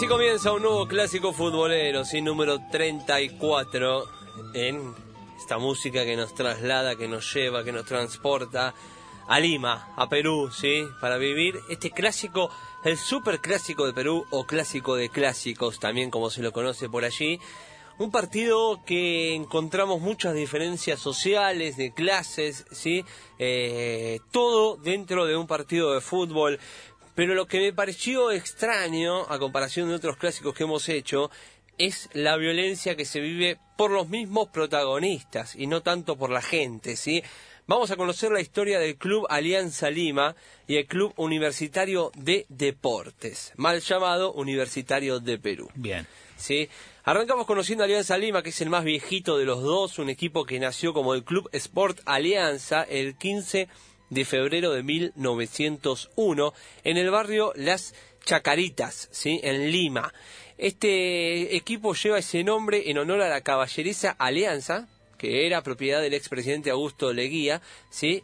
Así comienza un nuevo clásico futbolero, sin número 34, en esta música que nos traslada, que nos lleva, que nos transporta a Lima, a Perú, ¿sí? Para vivir este clásico, el super clásico de Perú o clásico de clásicos, también como se lo conoce por allí. Un partido que encontramos muchas diferencias sociales, de clases, ¿sí? Eh, todo dentro de un partido de fútbol pero lo que me pareció extraño, a comparación de otros clásicos que hemos hecho, es la violencia que se vive por los mismos protagonistas y no tanto por la gente, ¿sí? Vamos a conocer la historia del Club Alianza Lima y el Club Universitario de Deportes, mal llamado Universitario de Perú. Bien. ¿Sí? Arrancamos conociendo a Alianza Lima, que es el más viejito de los dos, un equipo que nació como el Club Sport Alianza el 15 de febrero de 1901 en el barrio Las Chacaritas, ¿sí? en Lima. Este equipo lleva ese nombre en honor a la caballeriza Alianza, que era propiedad del expresidente Augusto Leguía, ¿sí?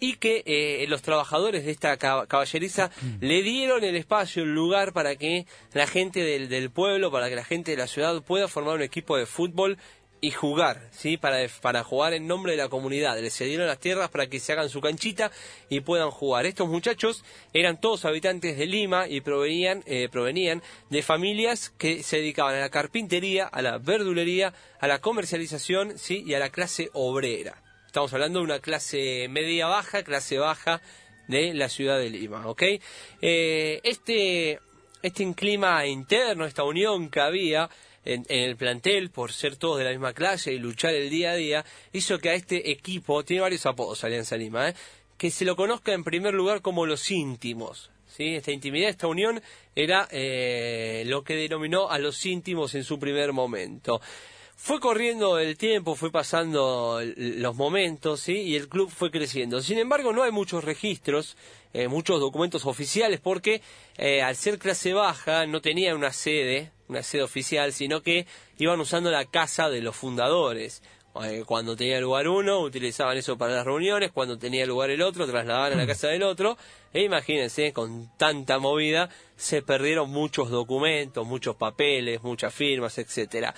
y que eh, los trabajadores de esta caballeriza le dieron el espacio, el lugar para que la gente del, del, pueblo, para que la gente de la ciudad pueda formar un equipo de fútbol y jugar, ¿sí? Para, para jugar en nombre de la comunidad. Les cedieron las tierras para que se hagan su canchita y puedan jugar. Estos muchachos eran todos habitantes de Lima y provenían, eh, provenían de familias que se dedicaban a la carpintería, a la verdulería, a la comercialización, ¿sí? Y a la clase obrera. Estamos hablando de una clase media baja, clase baja de la ciudad de Lima. Eh, este, este clima interno, esta unión que había, en, el plantel, por ser todos de la misma clase y luchar el día a día, hizo que a este equipo, tiene varios apodos Alianza Lima, ¿eh? que se lo conozca en primer lugar como los íntimos. ¿sí? Esta intimidad, esta unión, era eh, lo que denominó a los íntimos en su primer momento. Fue corriendo el tiempo, fue pasando los momentos, ¿sí? Y el club fue creciendo. Sin embargo, no hay muchos registros, eh, muchos documentos oficiales, porque eh, al ser clase baja no tenía una sede, una sede oficial, sino que iban usando la casa de los fundadores. Eh, cuando tenía lugar uno, utilizaban eso para las reuniones, cuando tenía lugar el otro, trasladaban a la casa del otro. E imagínense, con tanta movida, se perdieron muchos documentos, muchos papeles, muchas firmas, etcétera.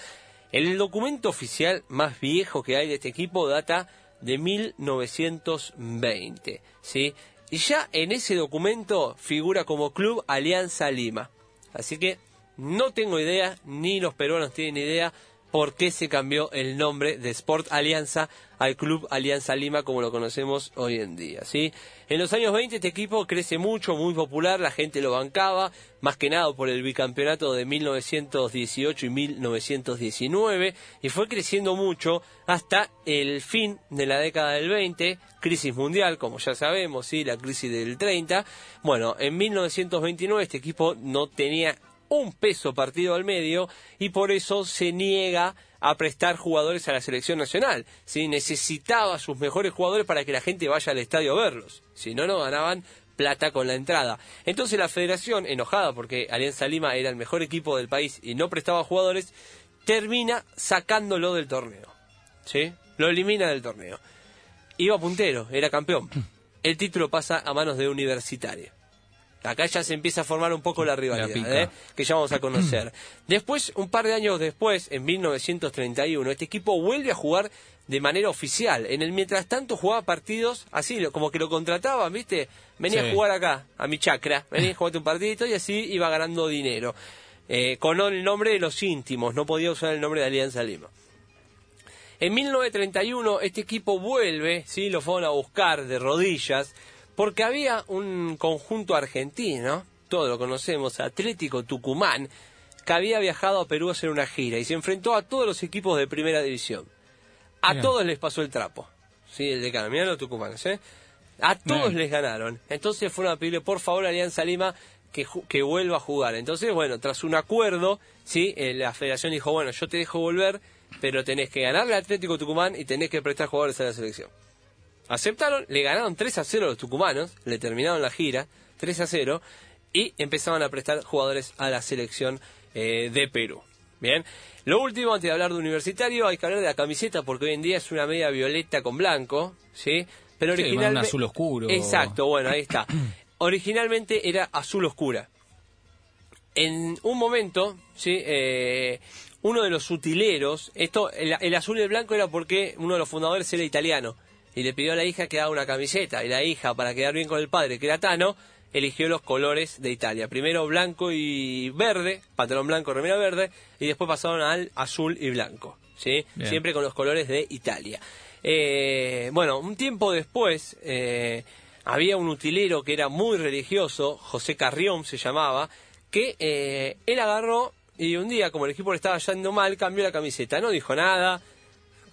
El documento oficial más viejo que hay de este equipo data de 1920, ¿sí? Y ya en ese documento figura como Club Alianza Lima. Así que no tengo idea, ni los peruanos tienen idea por qué se cambió el nombre de Sport Alianza al Club Alianza Lima como lo conocemos hoy en día. ¿sí? En los años 20 este equipo crece mucho, muy popular, la gente lo bancaba, más que nada por el bicampeonato de 1918 y 1919, y fue creciendo mucho hasta el fin de la década del 20, crisis mundial, como ya sabemos, ¿sí? la crisis del 30. Bueno, en 1929 este equipo no tenía un peso partido al medio y por eso se niega a prestar jugadores a la selección nacional. ¿sí? Necesitaba sus mejores jugadores para que la gente vaya al estadio a verlos. Si no, no ganaban plata con la entrada. Entonces la federación, enojada porque Alianza Lima era el mejor equipo del país y no prestaba jugadores, termina sacándolo del torneo. ¿Sí? Lo elimina del torneo. Iba puntero, era campeón. El título pasa a manos de Universitario. Acá ya se empieza a formar un poco la rivalidad, ¿eh? que ya vamos a conocer. Después, un par de años después, en 1931, este equipo vuelve a jugar de manera oficial. En el mientras tanto jugaba partidos así, como que lo contrataban, ¿viste? Venía a jugar acá, a mi chacra, venía a jugar un partidito y así iba ganando dinero. Eh, con el nombre de los íntimos, no podía usar el nombre de Alianza Lima. En 1931 este equipo vuelve, sí, lo fueron a buscar de rodillas porque había un conjunto argentino, todos lo conocemos, Atlético Tucumán, que había viajado a Perú a hacer una gira y se enfrentó a todos los equipos de primera división. A todos les pasó el trapo. Sí, el decano, mirá los tucumanos, ¿eh? A todos Bien. les ganaron. Entonces fueron a pedirle, por favor, a Alianza Lima que, que vuelva a jugar. Entonces, bueno, tras un acuerdo, ¿sí? Eh, la federación dijo, bueno, yo te dejo volver, pero tenés que ganarle al Atlético Tucumán y tenés que prestar jugadores a la selección. Aceptaron, le ganaron 3 a 0 a los tucumanos, le terminaron la gira, 3 a 0, y empezaban a prestar jugadores a la selección eh, de Perú. Bien, lo último, antes de hablar de universitario, hay que hablar de la camiseta, porque hoy en día es una media violeta con blanco, ¿sí? Pero Sí, originalmente... un azul oscuro. Exacto, bueno, ahí está. Originalmente era azul oscura. En un momento, ¿sí? Eh, uno de los utileros, esto, el, el azul y el blanco era porque uno de los fundadores era italiano y le pidió a la hija que haga una camiseta y la hija, para quedar bien con el padre, que era Tano, eligió los colores de Italia. Primero blanco y verde, pantalón blanco, remera verde, y después pasaron al azul y blanco, ¿sí? Bien. Siempre con los colores de Italia. Eh, bueno, un tiempo después eh, había un utilero que era muy religioso, José Carrión se llamaba, que eh, él agarró y un día, como el equipo le estaba yendo mal, cambió la camiseta. No dijo nada,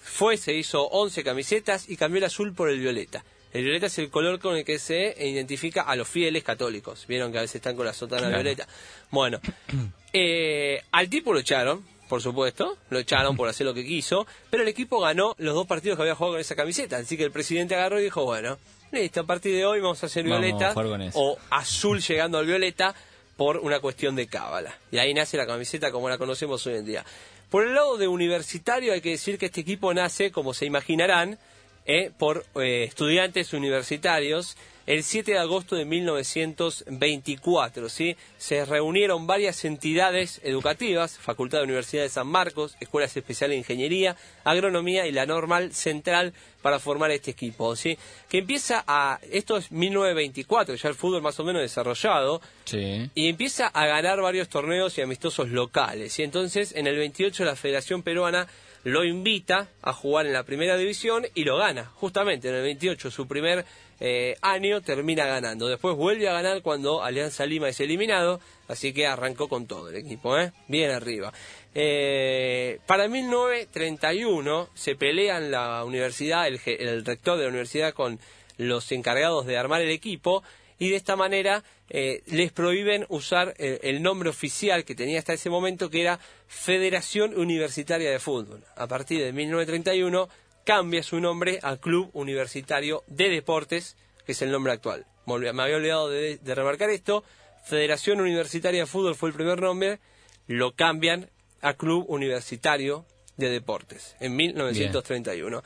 fue, se hizo 11 camisetas y cambió el azul por el violeta. El violeta es el color con el que se identifica a los fieles católicos. Vieron que a veces están con la sotana Claro. violeta. Bueno, eh, al tipo lo echaron, por supuesto, lo echaron por hacer lo que quiso, pero el equipo ganó los dos partidos que había jugado con esa camiseta. Así que el presidente agarró y dijo, bueno, listo, a partir de hoy vamos a hacer violeta o azul llegando al violeta por una cuestión de cábala. Y ahí nace la camiseta como la conocemos hoy en día. Por el lado de universitario hay que decir que este equipo nace, como se imaginarán, eh, por eh, estudiantes universitarios el 7 de agosto de 1924. ¿sí? Se reunieron varias entidades educativas, Facultad de Universidad de San Marcos, Escuelas Especiales de Ingeniería, Agronomía y la Normal Central para formar este equipo. ¿sí? Que empieza a... Esto es 1924, ya el fútbol más o menos desarrollado, Sí. y empieza a ganar varios torneos y amistosos locales. Y entonces en el 28 la Federación Peruana lo invita a jugar en la primera división y lo gana. Justamente en el 28 su primer eh, año termina ganando. Después vuelve a ganar cuando Alianza Lima es eliminado. Así que arrancó con todo el equipo, ¿eh? bien arriba. Eh, para 1931 se pelean la universidad, el, el rector de la universidad con los encargados de armar el equipo y de esta manera eh, les prohíben usar eh, el nombre oficial que tenía hasta ese momento que era Federación Universitaria de Fútbol. A partir de 1931 cambia su nombre a Club Universitario de Deportes, que es el nombre actual. Me había olvidado de, de remarcar esto. Federación Universitaria de Fútbol fue el primer nombre, lo cambian a Club Universitario de Deportes en 1931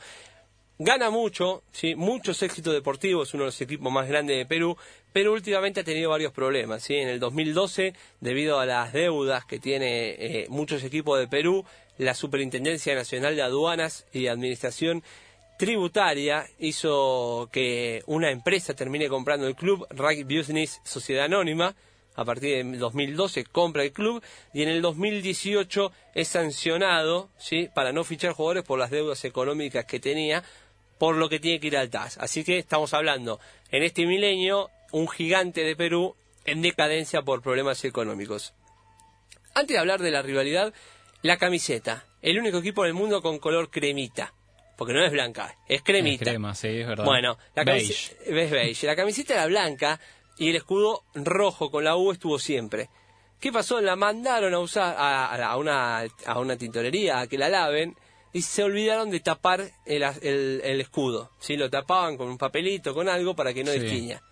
gana mucho, ¿sí? muchos éxitos deportivos, uno de los equipos más grandes de Perú, pero últimamente ha tenido varios problemas. ¿sí? En el 2012, debido a las deudas que tiene eh, muchos equipos de Perú, la Superintendencia Nacional de Aduanas y Administración Tributaria hizo que una empresa termine comprando el club, Rugby Business Sociedad Anónima, a partir de 2012 compra el club y en el 2018 es sancionado ¿sí? para no fichar jugadores por las deudas económicas que tenía, por lo que tiene que ir al TAS. Así que estamos hablando en este milenio un gigante de Perú en decadencia por problemas económicos. Antes de hablar de la rivalidad, la camiseta, el único equipo del mundo con color cremita, porque no es blanca, es cremita. Es crema, sí, es verdad. Bueno, la Beige. camiseta, es beige. La camiseta era blanca y el escudo rojo con la U estuvo siempre. ¿Qué pasó? La mandaron a usar a- a una, a una tintorería a que la laven y se olvidaron de tapar el, el- el escudo. ¿sí? Lo tapaban con un papelito, con algo para que no Sí. destiña.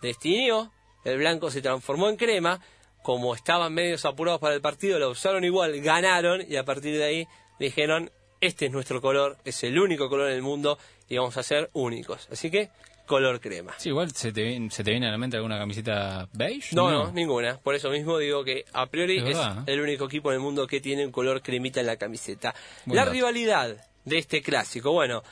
Destinió, el blanco se transformó en crema, como estaban medios apurados para el partido, la usaron igual, ganaron y a partir de ahí dijeron, este es nuestro color, es el único color en el mundo y vamos a ser únicos. Así que, color crema. Sí, igual se te, viene- se te viene a la mente alguna camiseta beige. No, no, ninguna. Por eso mismo digo que a priori Es ¿eh? el único equipo en el mundo que tiene un color cremita en la camiseta. La rivalidad de este clásico, bueno,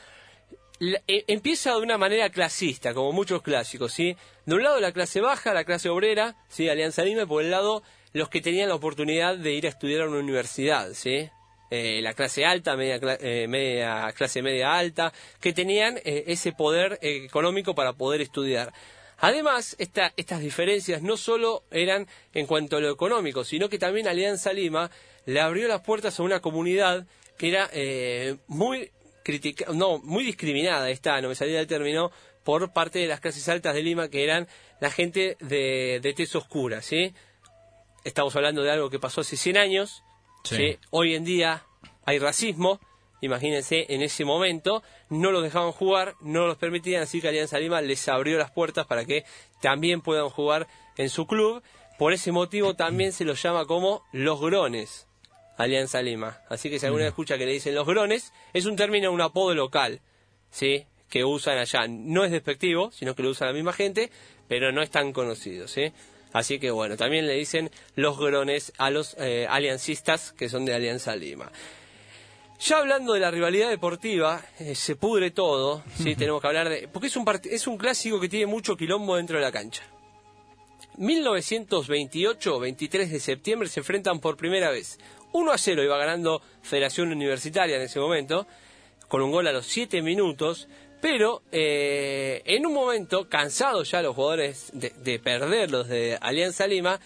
la- e- empieza de una manera clasista, como muchos clásicos, ¿sí? De un lado la clase baja, la clase obrera, ¿sí? Alianza Lima, y por el lado los que tenían la oportunidad de ir a estudiar a una universidad, ¿sí? Eh, la clase alta, media, eh, media- clase media alta, que tenían eh, ese poder económico para poder estudiar. Además, esta- estas diferencias no solo eran en cuanto a lo económico, sino que también Alianza Lima le abrió las puertas a una comunidad que era muy critica no, muy discriminada, está, no me salía el término, por parte de las clases altas de Lima, que eran la gente de, de tez oscura, ¿sí? Estamos hablando de algo que pasó hace 100 años, Sí. Hoy en día hay racismo, imagínense, en ese momento no los dejaban jugar, no los permitían, así que Alianza Lima les abrió las puertas para que también puedan jugar en su club. Por ese motivo también se los llama como los grones, Alianza Lima. Así que si alguna vez escucha que le dicen los grones, es un término, un apodo local, ¿sí? Que usan allá. No es despectivo, sino que lo usa la misma gente, pero no es tan conocido, ¿sí? Así que bueno, también le dicen los grones a los eh, aliancistas que son de Alianza Lima. Ya hablando de la rivalidad deportiva, eh, se pudre todo, ¿sí? tenemos que hablar de... Porque es un, part- es un clásico que tiene mucho quilombo dentro de la cancha. 1928, 23 de septiembre, se enfrentan por primera vez. 1 a 0 iba ganando Federación Universitaria en ese momento, con un gol a los 7 minutos, pero eh, en un momento, cansados ya los jugadores de, de perder los de Alianza Lima,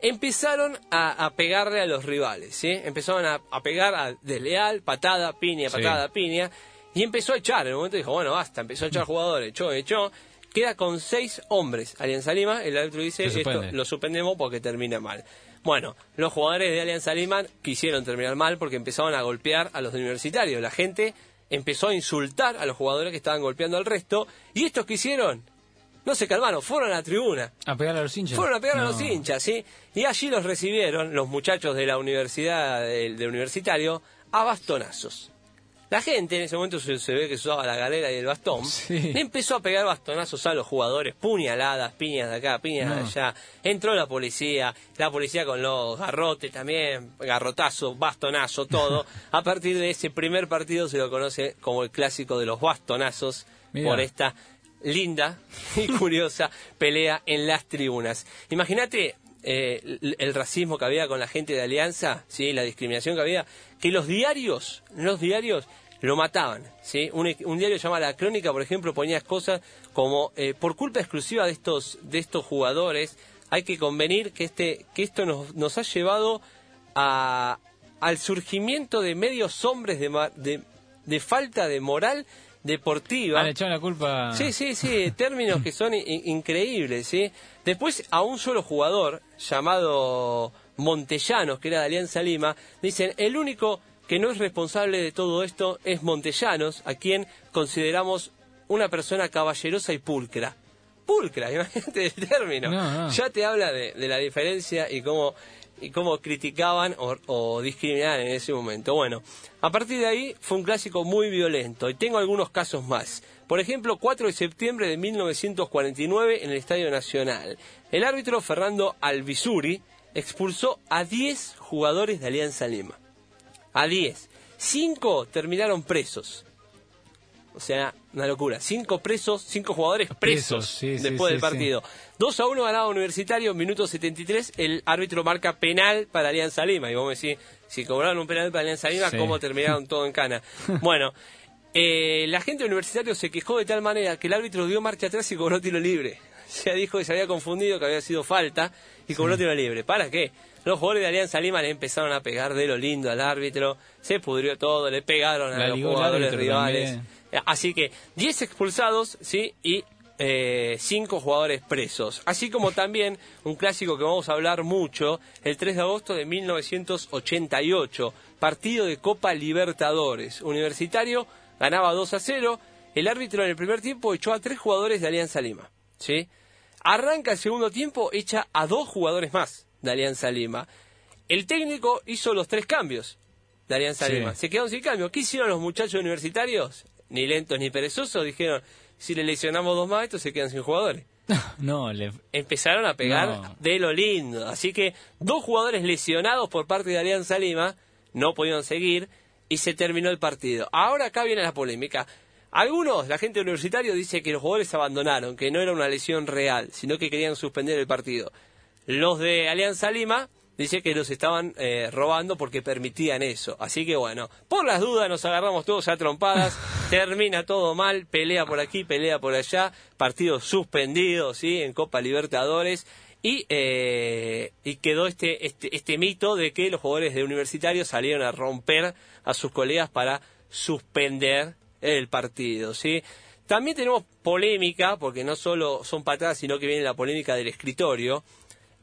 empezaron a, a pegarle a los rivales, ¿sí? Empezaron a, a pegar a desleal, patada, piña, Sí. patada, piña, y empezó a echar. En un momento dijo, bueno, basta, empezó a echar jugadores, echó, echó. Queda con seis hombres Alianza Lima, el árbitro dice, esto lo suspendemos porque termina mal. Bueno, los jugadores de Alianza Lima quisieron terminar mal porque empezaron a golpear a los universitarios. La gente empezó a insultar a los jugadores que estaban golpeando al resto, y estos que hicieron, no se calmaron, fueron a la tribuna. A pegar a los hinchas. Fueron a pegar a los hinchas, ¿sí? Y allí los recibieron los muchachos de la universidad, del de universitario, a bastonazos. La gente, en ese momento se, se ve que se usaba la galera y el bastón, Sí. le empezó a pegar bastonazos a los jugadores, puñaladas, piñas de acá, piñas de allá. Entró la policía, la policía con los garrotes también, garrotazo, bastonazo, todo. a partir de ese primer partido se lo conoce como el clásico de los bastonazos Mirá. por esta linda y curiosa pelea en las tribunas. Imagínate eh, el, racismo que había con la gente de Alianza, sí, la discriminación que había, que los diarios, los diarios lo mataban, sí. Un, un diario llamado La Crónica, por ejemplo, ponía cosas como eh, por culpa exclusiva de estos de estos jugadores, hay que convenir que este que esto nos, nos ha llevado a, al surgimiento de medios hombres de, de, de falta de moral deportiva. Le echaron la culpa. Sí, sí, sí, términos que son in- increíbles, ¿sí? Después a un solo jugador llamado Montellanos, que era de Alianza Lima, dicen, el único que no es responsable de todo esto es Montellanos, a quien consideramos una persona caballerosa y pulcra. Pulcra, imagínate el término. No, no. Ya te habla de, de la diferencia y cómo, y cómo criticaban o, discriminaban en ese momento. Bueno, a partir de ahí fue un clásico muy violento y tengo algunos casos más. Por ejemplo, 4 de septiembre de 1949 en el Estadio Nacional. El árbitro Fernando Albizuri expulsó a 10 jugadores de Alianza Lima. A 10. 5 terminaron presos. O sea, una locura. Cinco presos, cinco jugadores presos, Presos, sí, sí, después del sí, partido. 2 a 1 ganaba Universitario, minuto 73. El árbitro marca penal para Alianza Lima. Y vos me decís, si cobraron un penal para Alianza Lima. ¿cómo terminaron todo en cana? bueno, eh, la gente Universitario se quejó de tal manera que el árbitro dio marcha atrás y cobró tiro libre. Se dijo que se había confundido, que había sido falta y cobró tiro libre. ¿Para qué? Los jugadores de Alianza Lima le empezaron a pegar de lo lindo al árbitro, se pudrió todo, le pegaron a La los jugadores rivales. también. Así que 10 expulsados, ¿sí? Y 5 jugadores presos. Así como también un clásico que vamos a hablar mucho, el 3 de agosto de 1988, partido de Copa Libertadores. Universitario ganaba 2 a 0. El árbitro en el primer tiempo echó a tres jugadores de Alianza Lima. ¿sí? Arranca el segundo tiempo, echa a dos jugadores más de Alianza Lima. El técnico hizo los tres cambios de Alianza Sí. Lima. Se quedaron sin cambio. ¿Qué hicieron los muchachos universitarios? Ni lentos ni perezosos. Dijeron, si le lesionamos dos más, estos se quedan sin jugadores. No, le... Empezaron a pegar No. de lo lindo. Así que dos jugadores lesionados por parte de Alianza Lima no pudieron seguir y se terminó el partido. Ahora acá viene la polémica. Algunos, la gente universitaria dice que los jugadores abandonaron, que no era una lesión real, sino que querían suspender el partido. Los de Alianza Lima dice que los estaban eh, robando porque permitían eso. Así que bueno, por las dudas nos agarramos todos a trompadas, termina todo mal, pelea por aquí, pelea por allá, partido suspendido, ¿sí? En Copa Libertadores. Y, eh, y quedó este, este, este mito de que los jugadores de universitarios salieron a romper a sus colegas para suspender el partido, ¿sí? También tenemos polémica, porque no solo son patadas, sino que viene la polémica del escritorio,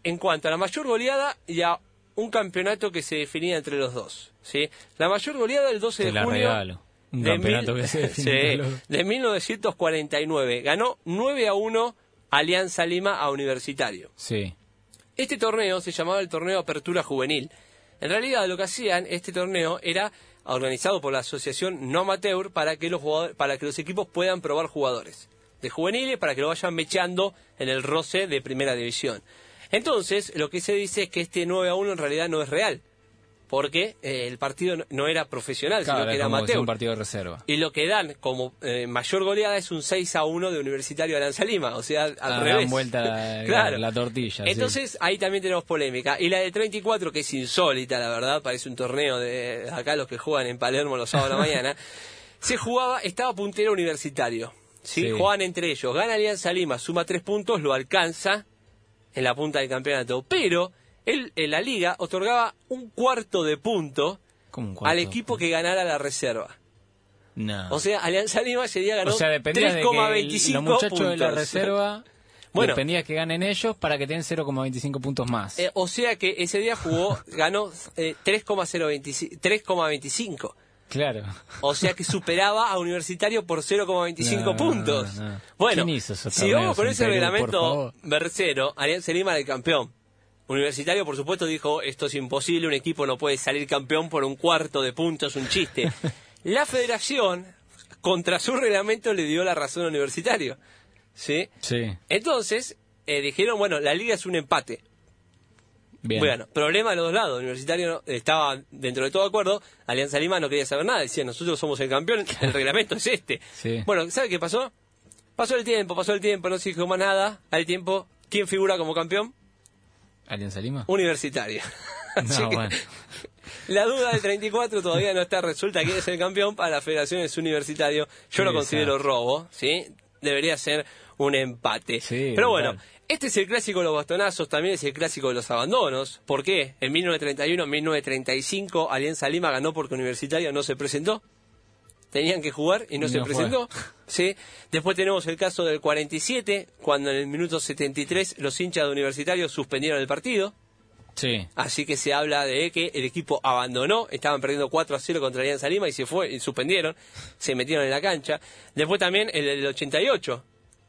en cuanto a la mayor goleada y a un campeonato que se definía entre los dos. ¿sí? La mayor goleada el 12 Te de la junio regalo. Un de, campeonato mil- que se define Sí, entre los dos. de 1949. Ganó 9 a 1 Alianza Lima a Universitario. Sí. Este torneo se llamaba el torneo Apertura Juvenil. En realidad lo que hacían este torneo era organizado por la asociación no amateur para que los jugadores- para que los equipos puedan probar jugadores de juveniles para que lo vayan mechando en el roce de primera división. Entonces, lo que se dice es que este 9 a 1 en realidad no es real, porque eh, el partido no- era profesional, Claro, sino que era amateur. un partido de reserva. Y lo que dan como eh, mayor goleada es un 6 a 1 de Universitario de Aranza Lima, o sea, al Ah, dan revés. vuelta la- claro. la tortilla, sí. Entonces, ahí también tenemos polémica. Y la de 34, que es insólita, la verdad, parece un torneo de acá los que juegan en Palermo los sábados a la mañana, se jugaba, estaba puntero universitario. ¿sí? Sí. Jugaban entre ellos. Gana Alianza Lima, suma tres puntos, lo alcanza en la punta del campeonato. Pero él en la liga otorgaba un cuarto de punto al equipo que ganara la reserva. No. O sea, Alianza Lima ese día ganó O sea, dependía de que 3,25 los muchachos de la reserva Bueno. dependía que ganen ellos para que tengan 0,25 puntos más. Eh, o sea que ese día jugó, ganó eh, 3,025 3,25. claro. O sea que superaba a Universitario por 0,25 No, puntos. no, no. Bueno, ¿Quién hizo esos si vamos con ese reglamento favor? bercero, Alianza Lima era el campeón. Universitario, por supuesto, dijo, esto es imposible, un equipo no puede salir campeón por un cuarto de puntos, un chiste. La federación, contra su reglamento, le dio la razón a Universitario. ¿Sí? Sí. Entonces, eh, dijeron, bueno, la liga es un empate. Bien. Bueno, problema de los dos lados. Universitario estaba dentro de todo acuerdo. Alianza Lima no quería saber nada. Decía, nosotros somos el campeón. El reglamento es este. Sí. Bueno, ¿sabe qué pasó? Pasó el tiempo, pasó el tiempo, no se dijo más nada. Al tiempo, ¿quién figura como campeón? ¿Alianza Lima? Universitario. Así No, bueno. la duda del 34 todavía no está resuelta. ¿Quién es el campeón? Para la Federación es Universitario. Yo lo considero exacto. robo, ¿sí? Debería ser un empate. Sí, Pero bueno, este es el clásico de los bastonazos, también es el clásico de los abandonos. ¿Por qué? En 1931, en 1935, Alianza Lima ganó porque Universitario no se presentó. Tenían que jugar y no, Y se no presentó. ¿sí? Después tenemos el caso del 47, cuando en el minuto 73 los hinchas de Universitario suspendieron el partido. Sí. Así que se habla de que el equipo abandonó, estaban perdiendo 4 a 0 contra Alianza Lima y se fue, y suspendieron, se metieron en la cancha. Después también el del 88,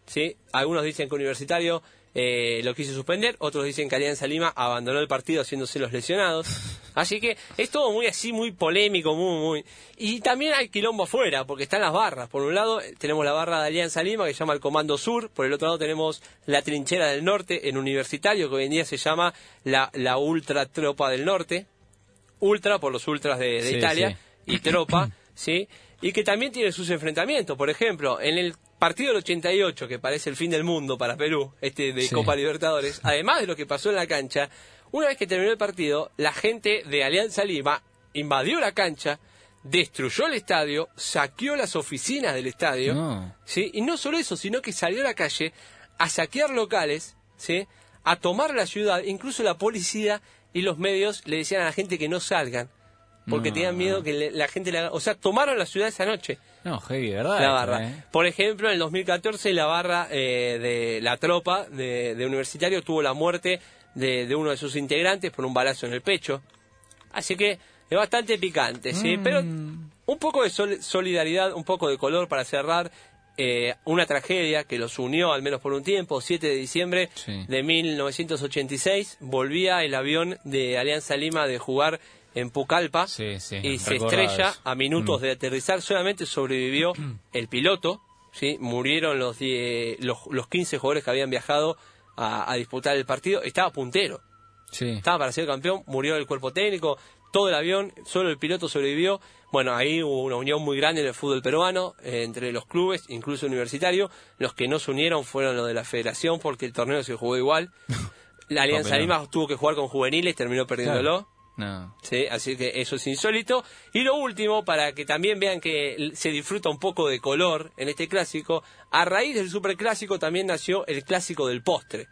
¿sí? Algunos dicen que Universitario eh, lo quiso suspender, otros dicen que Alianza Lima abandonó el partido haciéndose los lesionados. Así que es todo muy así, muy polémico, muy, muy... Y también hay quilombo afuera, porque están las barras. Por un lado tenemos la barra de Alianza Lima, que se llama el Comando Sur. Por el otro lado tenemos la Trinchera del Norte en Universitario, que hoy en día se llama la, la Ultra Tropa del Norte. Ultra por los ultras de, de Sí, Italia sí. y Tropa, ¿sí? Y que también tiene sus enfrentamientos. Por ejemplo, en el partido del 88, que parece el fin del mundo para Perú, este de Sí. Copa Libertadores, además de lo que pasó en la cancha, una vez que terminó el partido, la gente de Alianza Lima invadió la cancha, destruyó el estadio, saqueó las oficinas del estadio, No. ¿sí? Y no solo eso, sino que salió a la calle a saquear locales, ¿sí? A tomar la ciudad, incluso la policía y los medios le decían a la gente que no salgan, porque No. tenían miedo que le- la gente le haga... O sea, tomaron la ciudad esa noche, No, heavy, ¿verdad? la barra. ¿eh? Por ejemplo, en el 2014 la barra eh, de la tropa de, de Universitario tuvo la muerte de, de uno de sus integrantes por un balazo en el pecho. Así que es bastante picante, ¿sí? Mm. Pero un poco de sol- solidaridad, un poco de color para cerrar. eh, una tragedia que los unió, al menos por un tiempo, 7 de diciembre Sí. de 1986, volvía el avión de Alianza Lima de jugar en Pucallpa Sí, sí, y se estrella eso. a minutos Mm. de aterrizar. Solamente sobrevivió el piloto, ¿sí? murieron los, die- los, los 15 jugadores que habían viajado a, a disputar el partido. Estaba puntero, Sí. estaba para ser campeón, murió el cuerpo técnico, todo el avión, solo el piloto sobrevivió. Bueno, ahí hubo una unión muy grande en el fútbol peruano, eh, entre los clubes, incluso universitario. Los que no se unieron fueron los de la federación porque el torneo se jugó igual. La Alianza. Lima tuvo que jugar con juveniles, terminó perdiéndolo. No. Sí, así que eso es insólito. Y lo último, para que también vean que se disfruta un poco de color en este clásico, a raíz del superclásico también nació el clásico del postre,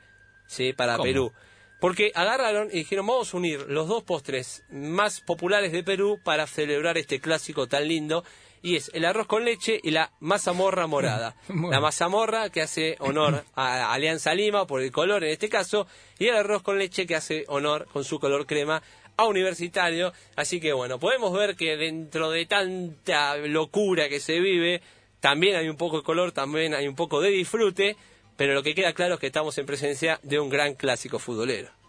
sí, para ¿Cómo? Perú. Porque agarraron y dijeron, vamos a unir los dos postres más populares de Perú para celebrar este clásico tan lindo. y es el arroz con leche y la mazamorra morada. La mazamorra que hace honor a Alianza Lima por el color en este caso y el arroz con leche que hace honor con su color crema a Universitario. Así que bueno, podemos ver que dentro de tanta locura que se vive, también hay un poco de color, también hay un poco de disfrute, pero lo que queda claro es que estamos en presencia de un gran clásico futbolero.